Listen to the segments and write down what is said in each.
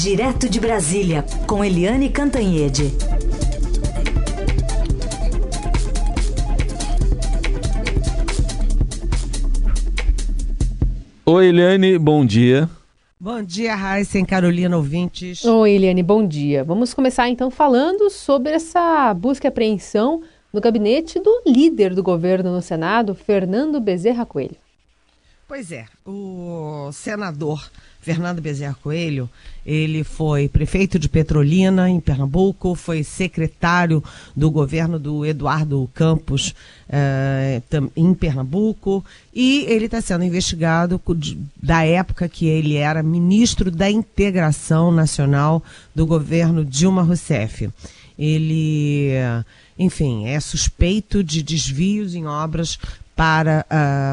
Direto de Brasília, com Eliane Cantanhede. Oi, Eliane, bom dia. Bom dia, Raíssa e Carolina ouvintes. Oi, Eliane, bom dia. Vamos começar então falando sobre essa busca e apreensão no gabinete do líder do governo no Senado, Fernando Bezerra Coelho. Pois é, o senador Fernando Bezerra Coelho, ele foi prefeito de Petrolina, em Pernambuco, foi secretário do governo do Eduardo Campos, eh, em Pernambuco, e ele está sendo investigado da época que ele era ministro da Integração Nacional do governo Dilma Rousseff. Ele, enfim, é suspeito de desvios em obras para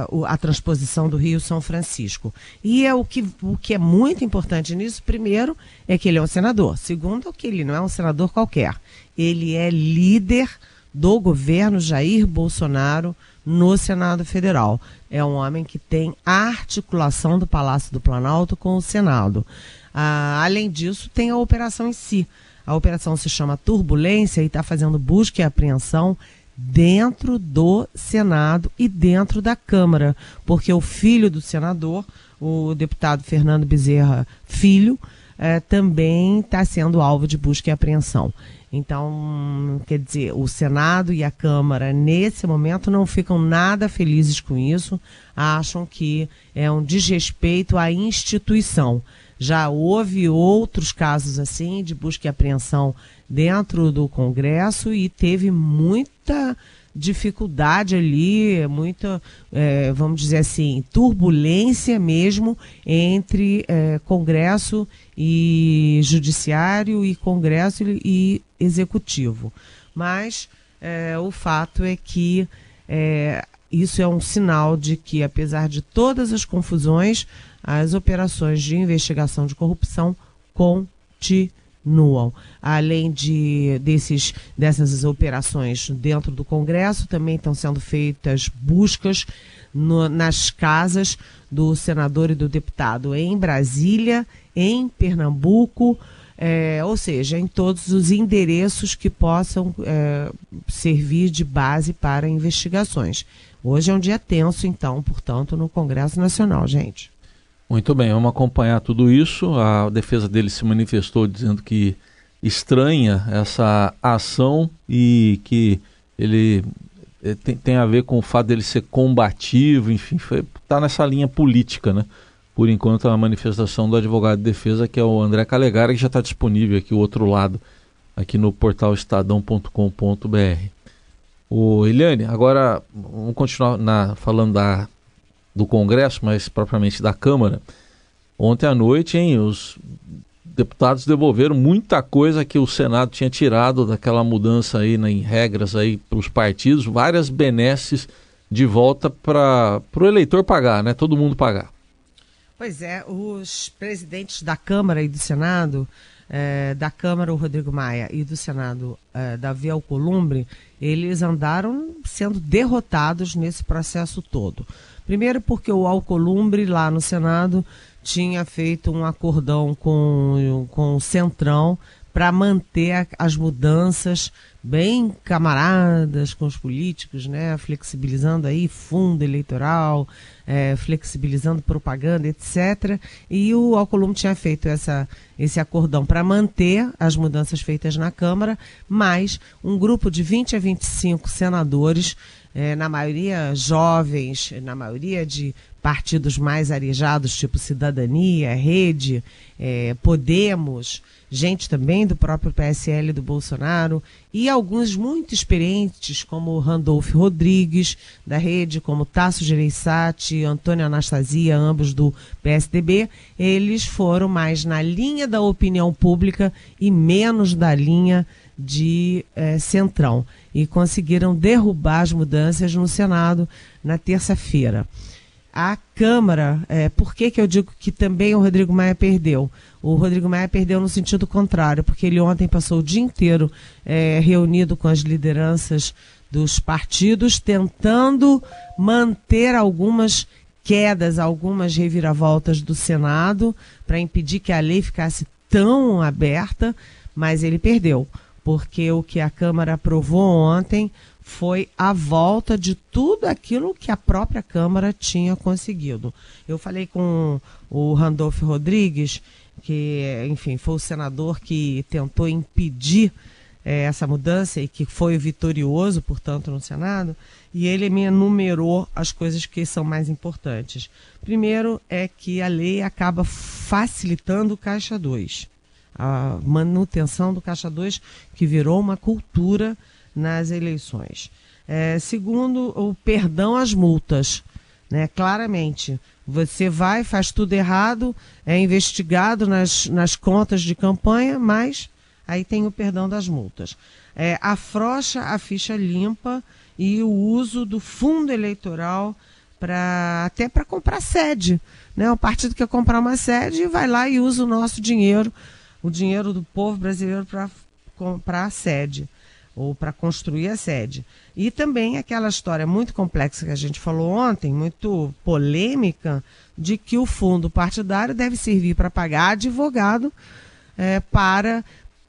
uh, a transposição do Rio São Francisco. E é o que, o que é muito importante nisso, primeiro, é que ele é um senador. Segundo, é que ele não é um senador qualquer. Ele é líder do governo Jair Bolsonaro no Senado Federal. É um homem que tem a articulação do Palácio do Planalto com o Senado. Uh, além disso, tem a operação em si. A operação se chama Turbulência e está fazendo busca e apreensão dentro do Senado e dentro da Câmara, porque o filho do senador, o deputado Fernando Bezerra Filho, eh, também está sendo alvo de busca e apreensão. Então, quer dizer, o Senado e a Câmara, nesse momento, não ficam nada felizes com isso, acham que é um desrespeito à instituição. Já houve outros casos assim de busca e apreensão dentro do Congresso e teve muita dificuldade ali, muita, é, vamos dizer assim, turbulência mesmo entre é, Congresso e Judiciário e Congresso e Executivo. Mas é, o fato é que é, isso é um sinal de que, apesar de todas as confusões, as operações de investigação de corrupção continuam. Além de desses, dessas operações dentro do Congresso, também estão sendo feitas buscas no, nas casas do senador e do deputado em Brasília, em Pernambuco, é, ou seja, em todos os endereços que possam é, servir de base para investigações. Hoje é um dia tenso, então, portanto, no Congresso Nacional, gente. Muito bem, vamos acompanhar tudo isso. A defesa dele se manifestou dizendo que estranha essa ação e que ele eh, tem, tem a ver com o fato dele ser combativo, enfim, está nessa linha política, né? Por enquanto, a manifestação do advogado de defesa, que é o André Calegari, que já está disponível aqui, o outro lado, aqui no portal estadão.com.br. O Eliane, agora vamos continuar na, falando da do Congresso, mas propriamente da Câmara. Ontem à noite, hein, os deputados devolveram muita coisa que o Senado tinha tirado daquela mudança aí né, em regras aí para os partidos, várias benesses de volta para o eleitor pagar, né? Todo mundo pagar. Pois é, os presidentes da Câmara e do Senado, eh, da Câmara o Rodrigo Maia e do Senado eh, Davi Alcolumbre, eles andaram sendo derrotados nesse processo todo. Primeiro porque o Alcolumbre lá no Senado tinha feito um acordão com, com o Centrão para manter as mudanças bem camaradas com os políticos, né? flexibilizando aí fundo eleitoral, é, flexibilizando propaganda, etc. E o Alcolumbre tinha feito essa, esse acordão para manter as mudanças feitas na Câmara, mas um grupo de 20 a 25 senadores é, na maioria jovens, na maioria de partidos mais arejados, tipo Cidadania, Rede, é, Podemos, gente também do próprio PSL do Bolsonaro, e alguns muito experientes, como Randolph Rodrigues, da Rede, como Tasso Gereissati, Antônio Anastasia, ambos do PSDB, eles foram mais na linha da opinião pública e menos da linha de é, Centrão e conseguiram derrubar as mudanças no Senado na terça-feira. A Câmara, é, por que, que eu digo que também o Rodrigo Maia perdeu? O Rodrigo Maia perdeu no sentido contrário, porque ele ontem passou o dia inteiro é, reunido com as lideranças dos partidos, tentando manter algumas quedas, algumas reviravoltas do Senado, para impedir que a lei ficasse tão aberta, mas ele perdeu, porque o que a Câmara aprovou ontem foi a volta de tudo aquilo que a própria Câmara tinha conseguido. Eu falei com o Randolph Rodrigues, que, enfim, foi o senador que tentou impedir é, essa mudança e que foi vitorioso, portanto, no Senado, e ele me enumerou as coisas que são mais importantes. Primeiro é que a lei acaba facilitando o Caixa 2, a manutenção do Caixa 2, que virou uma cultura nas eleições. É, segundo, o perdão às multas. Né? Claramente, você vai, faz tudo errado, é investigado nas, nas contas de campanha, mas aí tem o perdão das multas. É, afrouxa a ficha limpa e o uso do fundo eleitoral para até para comprar sede. Né? O partido quer comprar uma sede e vai lá e usa o nosso dinheiro, o dinheiro do povo brasileiro para comprar sede ou para construir a sede. E também aquela história muito complexa que a gente falou ontem, muito polêmica, de que o fundo partidário deve servir para pagar advogado é, para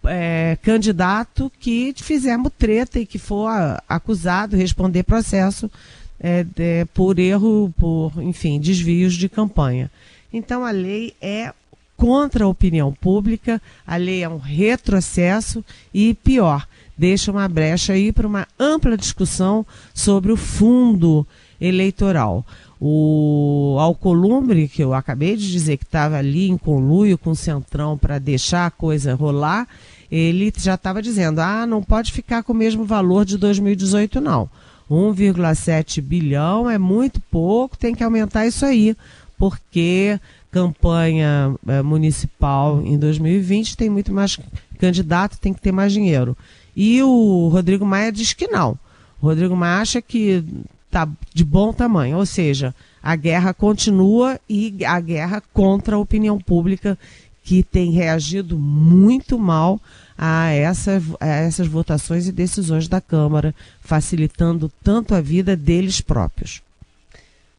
é, candidato que fizermos treta e que for acusado, responder processo é, de, por erro, por, enfim, desvios de campanha. Então a lei é contra a opinião pública, a lei é um retrocesso e pior, deixa uma brecha aí para uma ampla discussão sobre o fundo eleitoral. O Alcolumbre, que eu acabei de dizer que estava ali em conluio com o Centrão para deixar a coisa rolar, ele já estava dizendo: ah, não pode ficar com o mesmo valor de 2018, não. 1,7 bilhão é muito pouco, tem que aumentar isso aí, porque campanha é, municipal em 2020 tem muito mais candidato, tem que ter mais dinheiro. E o Rodrigo Maia diz que não. O Rodrigo Maia acha que está de bom tamanho, ou seja, a guerra continua e a guerra contra a opinião pública que tem reagido muito mal a, essa, a essas votações e decisões da Câmara, facilitando tanto a vida deles próprios.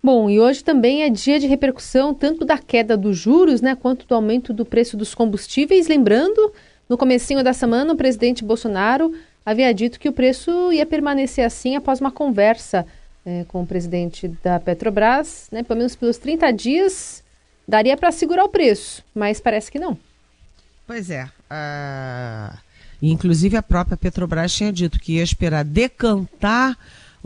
Bom, e hoje também é dia de repercussão tanto da queda dos juros, né, quanto do aumento do preço dos combustíveis. Lembrando no comecinho da semana, o presidente Bolsonaro havia dito que o preço ia permanecer assim após uma conversa é, com o presidente da Petrobras, né, pelo menos pelos 30 dias, daria para segurar o preço, mas parece que não. Pois é. Inclusive a própria Petrobras tinha dito que ia esperar decantar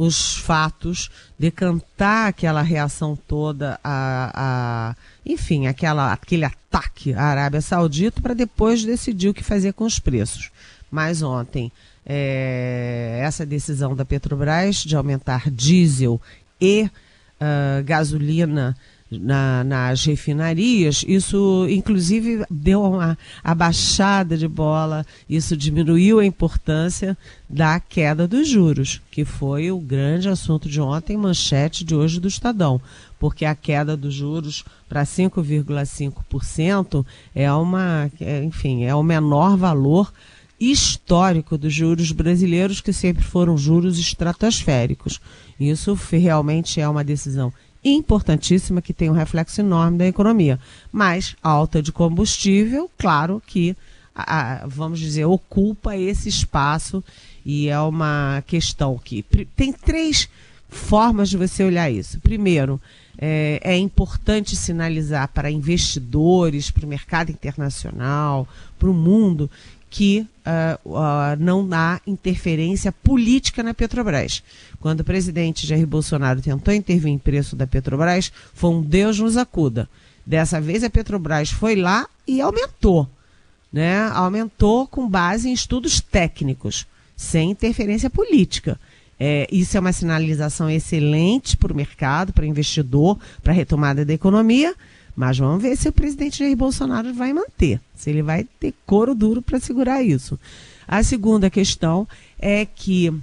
os fatos, decantar aquela reação toda, a, a enfim, aquela, aquele ataque à Arábia Saudita para depois decidir o que fazer com os preços. Mas ontem, é, essa decisão da Petrobras de aumentar diesel e uh, gasolina na, nas refinarias, isso inclusive deu uma abaixada de bola, isso diminuiu a importância da queda dos juros, que foi o grande assunto de ontem, manchete de hoje do Estadão, porque a queda dos juros para 5,5% é uma, é, enfim, é o menor valor histórico dos juros brasileiros, que sempre foram juros estratosféricos. Isso realmente é uma decisão importantíssima que tem um reflexo enorme da economia. Mas alta de combustível, claro que, a, vamos dizer, ocupa esse espaço e é uma questão que tem três formas de você olhar isso. Primeiro, é, é importante sinalizar para investidores, para o mercado internacional, para o mundo, que uh, uh, não há interferência política na Petrobras. Quando o presidente Jair Bolsonaro tentou intervir em preço da Petrobras, foi um Deus nos acuda. Dessa vez a Petrobras foi lá e aumentou. Né? Aumentou com base em estudos técnicos, sem interferência política. É, isso é uma sinalização excelente para o mercado, para o investidor, para a retomada da economia mas vamos ver se o presidente Jair Bolsonaro vai manter, se ele vai ter couro duro para segurar isso. A segunda questão é que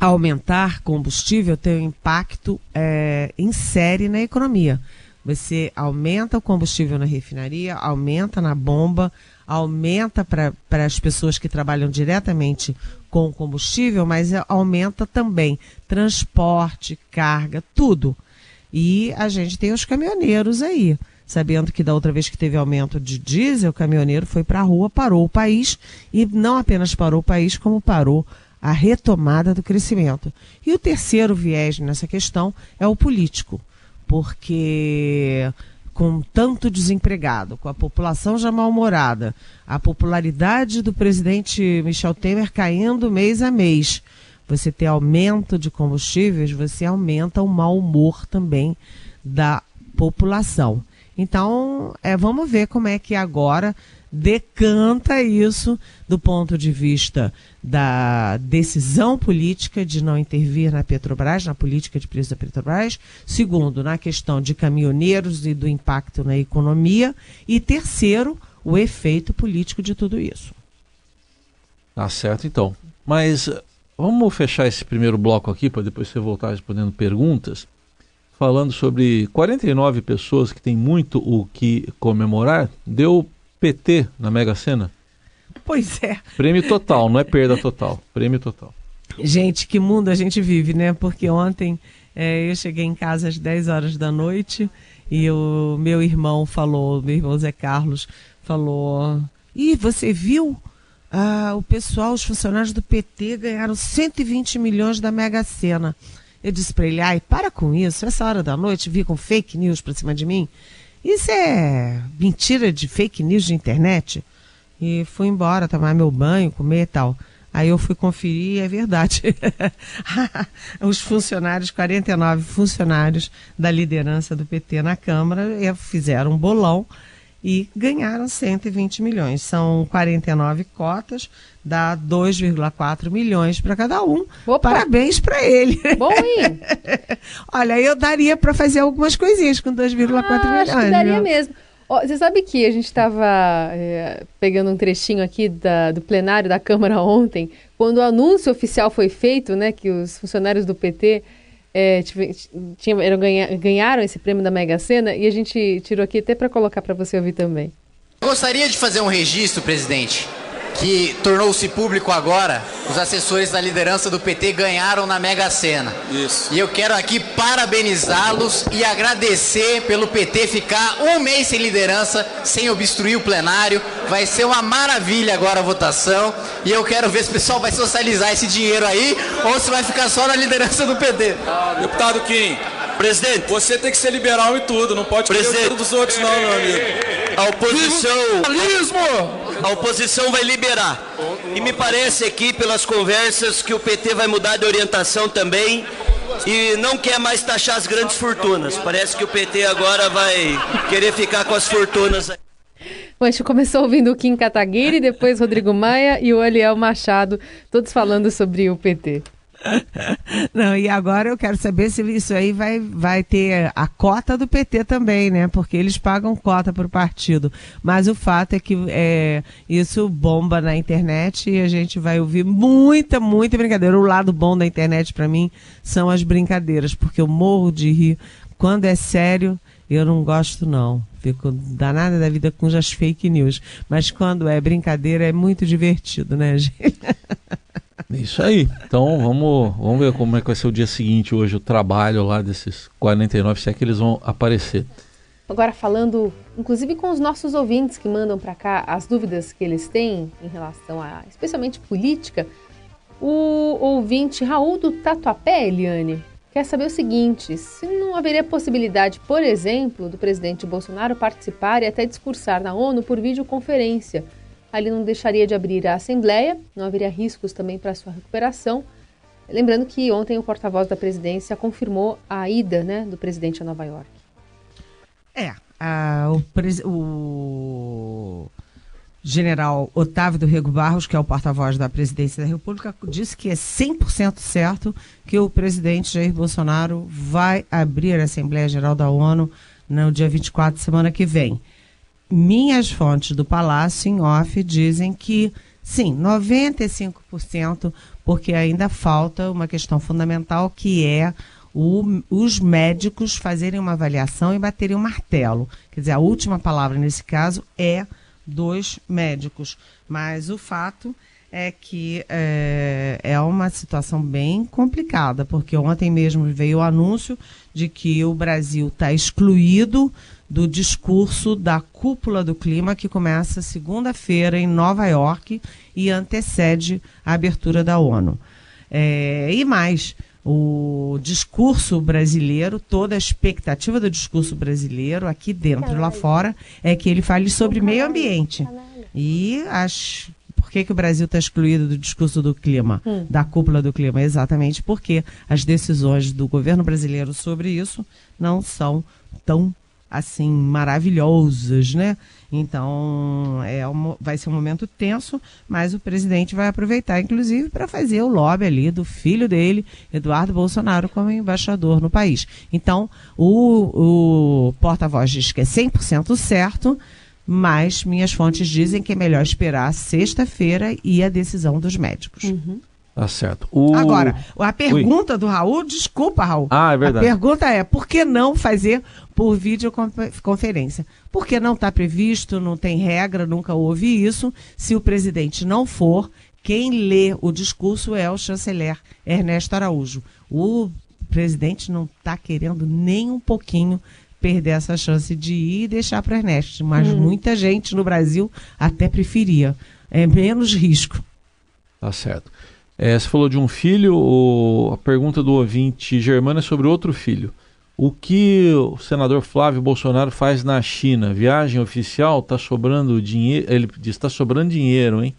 aumentar combustível tem um impacto é, em série na economia. Você aumenta o combustível na refinaria, aumenta na bomba, aumenta para as pessoas que trabalham diretamente com combustível, mas aumenta também transporte, carga, tudo. E a gente tem os caminhoneiros aí. sabendo que da outra vez que teve aumento de diesel, o caminhoneiro foi para a rua, parou o país e não apenas parou o país, como parou a retomada do crescimento. E o terceiro viés nessa questão é o político, porque com tanto desempregado, com a população já mal-humorada, a popularidade do presidente Michel Temer caindo mês a mês, você ter aumento de combustíveis, você aumenta o mau humor também da população. Então, é, vamos ver como é que agora decanta isso do ponto de vista da decisão política de não intervir na Petrobras, na política de preço da Petrobras. Segundo, na questão de caminhoneiros e do impacto na economia. E terceiro, o efeito político de tudo isso. Tá certo, então. Mas vamos fechar esse primeiro bloco aqui para depois você voltar respondendo perguntas. Falando sobre 49 pessoas que têm muito o que comemorar, deu PT na Mega Sena? Pois é. Prêmio total, não é perda total. Prêmio total. Gente, que mundo a gente vive, né? Porque ontem é, eu cheguei em casa às 10 horas da noite e o meu irmão falou, meu irmão Zé Carlos, falou: Ih, você viu? Ah, o pessoal, os funcionários do PT ganharam 120 milhões da Mega Sena. Eu disse para ele: ai, para com isso, essa hora da noite, vi com fake news pra cima de mim. Isso é mentira de fake news de internet. E fui embora tomar meu banho, comer e tal. Aí eu fui conferir e é verdade. Os funcionários, 49 funcionários da liderança do PT na Câmara, fizeram um bolão e ganharam 120 milhões. São 49 cotas, dá 2,4 milhões para cada um. Opa. Parabéns para ele. Bom, hein? Olha, eu daria para fazer algumas coisinhas com 2,4 ah, milhões. Acho que daria viu? mesmo. Oh, você sabe que a gente estava é, pegando um trechinho aqui da, do plenário da Câmara ontem, quando o anúncio oficial foi feito, né, que os funcionários do PT é, ganha, ganharam esse prêmio da Mega Sena e a gente tirou aqui até para colocar para você ouvir também. Gostaria de fazer um registro, presidente, que tornou-se público agora, os assessores da liderança do PT ganharam na Mega Sena. Isso. E eu quero aqui parabenizá-los e agradecer pelo PT ficar um mês sem liderança, sem obstruir o plenário. Vai ser uma maravilha agora a votação. E eu quero ver se o pessoal vai socializar esse dinheiro aí ou se vai ficar só na liderança do PT. Deputado Kim, Presidente, você tem que ser liberal em tudo, não pode querer tudo dos outros não, meu amigo. A oposição a oposição vai liberar. E me parece aqui, pelas conversas, que o PT vai mudar de orientação também e não quer mais taxar as grandes fortunas. Parece que o PT agora vai querer ficar com as fortunas. Bom, a gente começou ouvindo o Kim Kataguiri, depois Rodrigo Maia e o Eliel Machado, todos falando sobre o PT. Não, e agora eu quero saber se isso aí vai, vai ter a cota do PT também, né? Porque eles pagam cota para o partido. Mas o fato é que é, isso bomba na internet e a gente vai ouvir muita, muita brincadeira. O lado bom da internet para mim são as brincadeiras, porque eu morro de rir. Quando é sério, eu não gosto não. Fico danada da vida com as fake news. Mas quando é brincadeira é muito divertido, né, gente? Isso aí. Então vamos, vamos ver como é que vai ser o dia seguinte hoje, o trabalho lá desses 49, se é que eles vão aparecer. Agora falando, inclusive com os nossos ouvintes que mandam para cá as dúvidas que eles têm em relação a, especialmente política, o ouvinte Raul do Tatuapé, Eliane, quer saber o seguinte: se não haveria possibilidade, por exemplo, do presidente Bolsonaro participar e até discursar na ONU por videoconferência ali não deixaria de abrir a Assembleia, não haveria riscos também para sua recuperação. Lembrando que ontem o porta-voz da presidência confirmou a ida né, do presidente a Nova York. É, o, o, general Otávio do Rego Barros, que é o porta-voz da presidência da República, disse que é 100% certo que o presidente Jair Bolsonaro vai abrir a Assembleia Geral da ONU no dia 24, semana que vem minhas fontes do Palácio em off dizem que sim, 95%, porque ainda falta uma questão fundamental que é o, os médicos fazerem uma avaliação e baterem um martelo. Quer dizer, a última palavra nesse caso é dos médicos. Mas o fato é que é, é uma situação bem complicada, porque ontem mesmo veio o anúncio de que o Brasil está excluído do discurso da cúpula do clima que começa segunda-feira em Nova York e antecede a abertura da ONU. É, e mais, o discurso brasileiro, toda a expectativa do discurso brasileiro, aqui dentro e lá fora, é que ele fale sobre meio ambiente. E acho. Por que, que o Brasil está excluído do discurso do clima, hum. da cúpula do clima? Exatamente porque as decisões do governo brasileiro sobre isso não são tão assim maravilhosas, né? Então é vai ser um momento tenso, mas o presidente vai aproveitar, inclusive, para fazer o lobby ali do filho dele, Eduardo Bolsonaro, como embaixador no país. Então o, o porta-voz diz que é 100% certo, mas minhas fontes dizem que é melhor esperar sexta-feira e a decisão dos médicos. Uhum. Tá certo. O... Agora, a pergunta Ui. do Raul, desculpa, Raul. Ah, é verdade. A pergunta é: por que não fazer por videoconferência? Porque não está previsto, não tem regra, nunca houve isso. Se o presidente não for, quem lê o discurso é o chanceler Ernesto Araújo. O presidente não está querendo nem um pouquinho perder essa chance de ir e deixar para Ernesto, mas hum. muita gente no Brasil até preferia. É menos risco. Tá certo. É, você falou de um filho, o, a pergunta do ouvinte Germana é sobre outro filho. O que o senador Flávio Bolsonaro faz na China? Viagem oficial? Está sobrando dinheiro? Ele diz: está sobrando dinheiro, hein?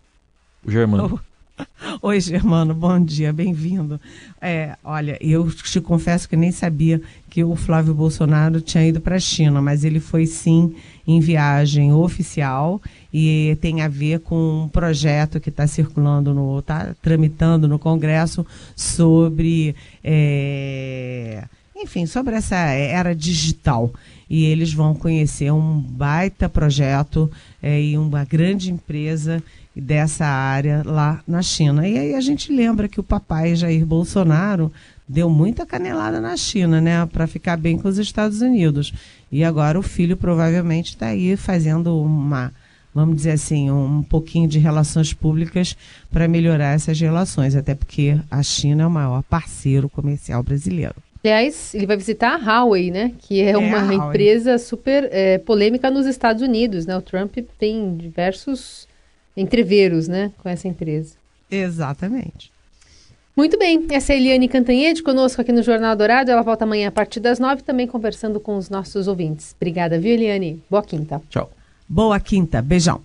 O Germano. Oi, Germano, bom dia, bem-vindo. É, olha, eu te confesso que nem sabia que o Flávio Bolsonaro tinha ido para a China, mas ele foi sim em viagem oficial e tem a ver com um projeto que está circulando, no, está tramitando no Congresso sobre, é, enfim, sobre essa era digital e eles vão conhecer um baita projeto é, e uma grande empresa dessa área lá na China. E aí a gente lembra que o papai Jair Bolsonaro deu muita canelada na China, né, para ficar bem com os Estados Unidos. E agora o filho provavelmente está aí fazendo uma, vamos dizer assim, um pouquinho de relações públicas para melhorar essas relações, até porque a China é o maior parceiro comercial brasileiro. Aliás, ele vai visitar a Huawei, né? Que é, é uma empresa super é, polêmica nos Estados Unidos, né? O Trump tem diversos entreveros, né, com essa empresa. Exatamente. Muito bem, essa é a Eliane Cantanhede conosco aqui no Jornal Dourado. Ela volta amanhã a partir das nove, também conversando com os nossos ouvintes. Obrigada, viu, Eliane? Boa quinta. Tchau. Boa quinta, beijão.